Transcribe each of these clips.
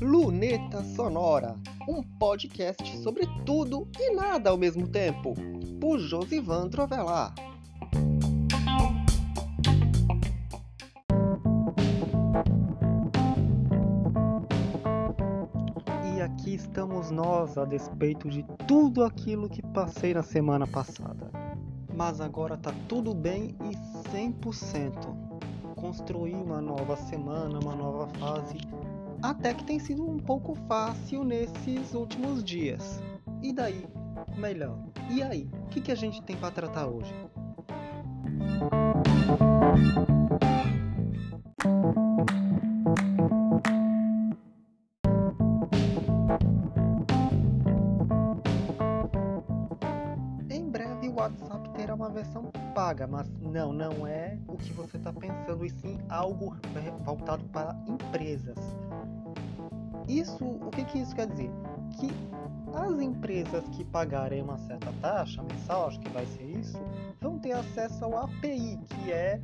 Luneta Sonora, um podcast sobre tudo e nada ao mesmo tempo, por Josivan Trovelar. E aqui estamos nós a despeito de tudo aquilo que passei na semana passada. Mas agora tá tudo bem e 100%. Construí uma nova semana, uma nova fase até que tem sido um pouco fácil nesses últimos dias. E daí? Melhor. E aí? O que, que a gente tem para tratar hoje? Em breve o WhatsApp terá uma versão paga, mas não, não é o que você está pensando, e sim algo voltado para empresas. Isso, o que, que isso quer dizer? Que as empresas que pagarem uma certa taxa mensal, acho que vai ser isso, vão ter acesso ao API, que é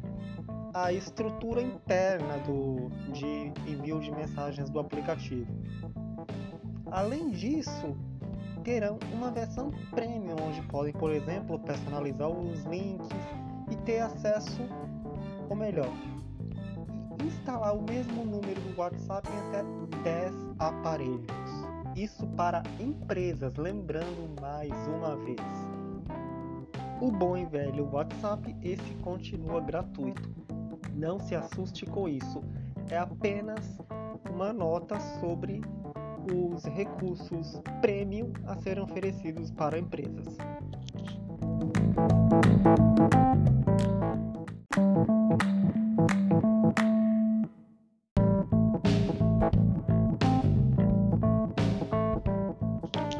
a estrutura interna do, de envio de mensagens do aplicativo. Além disso, terão uma versão premium, onde podem, por exemplo, personalizar os links e ter acesso, ou melhor, instalar o mesmo número do WhatsApp em até 10 aparelhos. Isso para empresas, lembrando mais uma vez. O bom e velho WhatsApp, esse continua gratuito. Não se assuste com isso. É apenas uma nota sobre os recursos premium a serem oferecidos para empresas.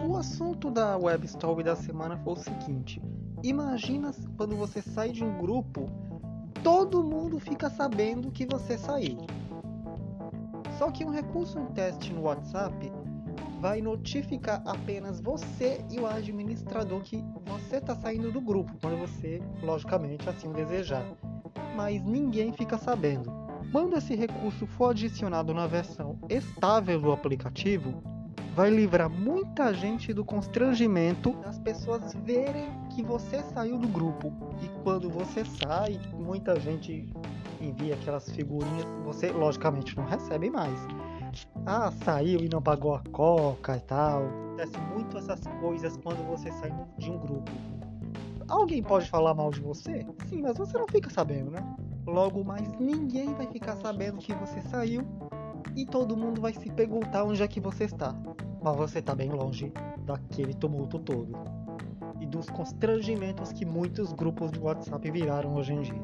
O assunto da Web Story da semana foi o seguinte: imagina quando você sai de um grupo, todo mundo fica sabendo que você saiu. Só que um recurso em teste no WhatsApp vai notificar apenas você e o administrador que você está saindo do grupo, quando você, logicamente, assim desejar. Mas ninguém fica sabendo. Quando esse recurso for adicionado na versão estável do aplicativo, vai livrar muita gente do constrangimento das pessoas verem que você saiu do grupo. E quando você sai, muita gente envia aquelas figurinhas, você logicamente não recebe mais. Ah, saiu e não pagou a coca e tal. Acontece muito essas coisas quando você sai de um grupo. Alguém pode falar mal de você? Sim, mas você não fica sabendo, né? Logo mais ninguém vai ficar sabendo que você saiu e todo mundo vai se perguntar onde é que você está. Mas você está bem longe daquele tumulto todo e dos constrangimentos que muitos grupos de WhatsApp viraram hoje em dia.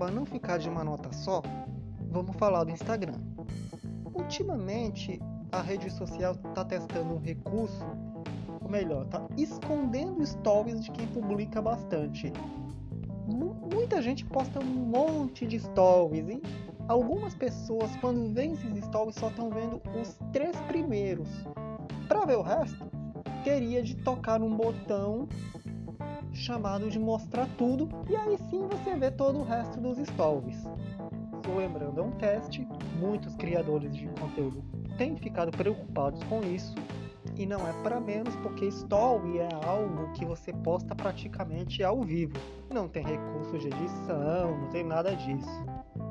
Samba não ficar de uma nota só, vamos falar do Instagram. Ultimamente, a rede social está testando um recurso, ou melhor, está escondendo stories de quem publica bastante. Muita gente posta um monte de stories e algumas pessoas, quando veem esses stories, só estão vendo os três primeiros. Para ver o resto, teria de tocar num botão chamado de mostrar tudo e aí sim você vê todo o resto dos stories. Estou lembrando, é um teste, muitos criadores de conteúdo têm ficado preocupados com isso e não é para menos porque story é algo que você posta praticamente ao vivo. Não tem recursos de edição, não tem nada disso.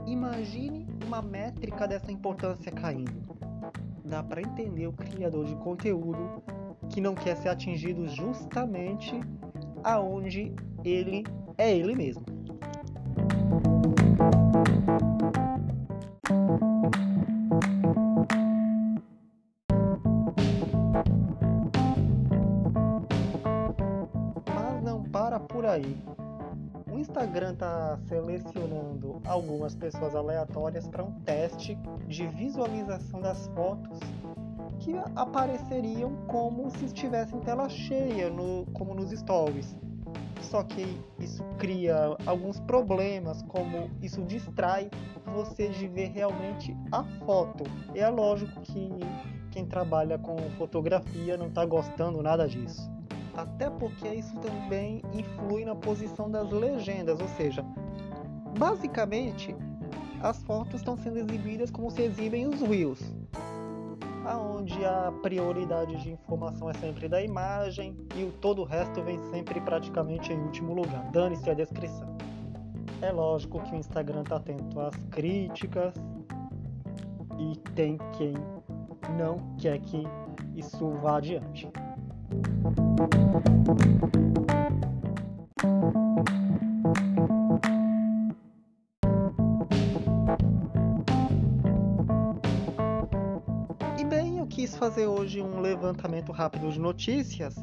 Imagine uma métrica dessa importância caindo. Dá para entender o criador de conteúdo que não quer ser atingido justamente aonde ele é ele mesmo. Mas não para por aí. O Instagram está selecionando algumas pessoas aleatórias para um teste de visualização das fotos que apareceriam como se estivessem tela cheia, no, como nos stories. Só que isso cria alguns problemas, como isso distrai você de ver realmente a foto. E é lógico que quem trabalha com fotografia não está gostando nada disso. Até porque isso também influi na posição das legendas, ou seja, basicamente as fotos estão sendo exibidas como se exibem os reels, aonde a prioridade de informação é sempre da imagem e o todo o resto vem sempre praticamente em último lugar. Dane-se a descrição. É lógico que o Instagram está atento às críticas e tem quem não quer que isso vá adiante. E quis fazer hoje um levantamento rápido de notícias,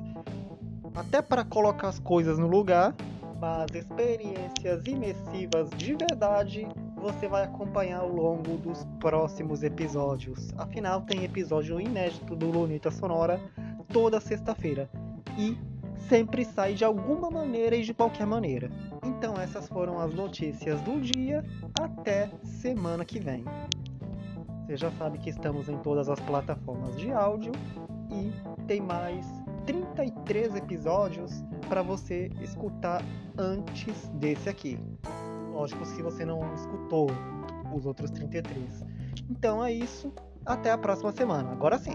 até para colocar as coisas no lugar, mas experiências imersivas de verdade você vai acompanhar ao longo dos próximos episódios. Afinal, tem episódio inédito do Lunita Sonora toda sexta-feira e sempre sai de alguma maneira e de qualquer maneira. Então, essas foram as notícias do dia. Até semana que vem. Você já sabe que estamos em todas as plataformas de áudio e tem mais 33 episódios para você escutar antes desse aqui. Lógico, se você não escutou os outros 33. Então é isso. Até a próxima semana. Agora sim.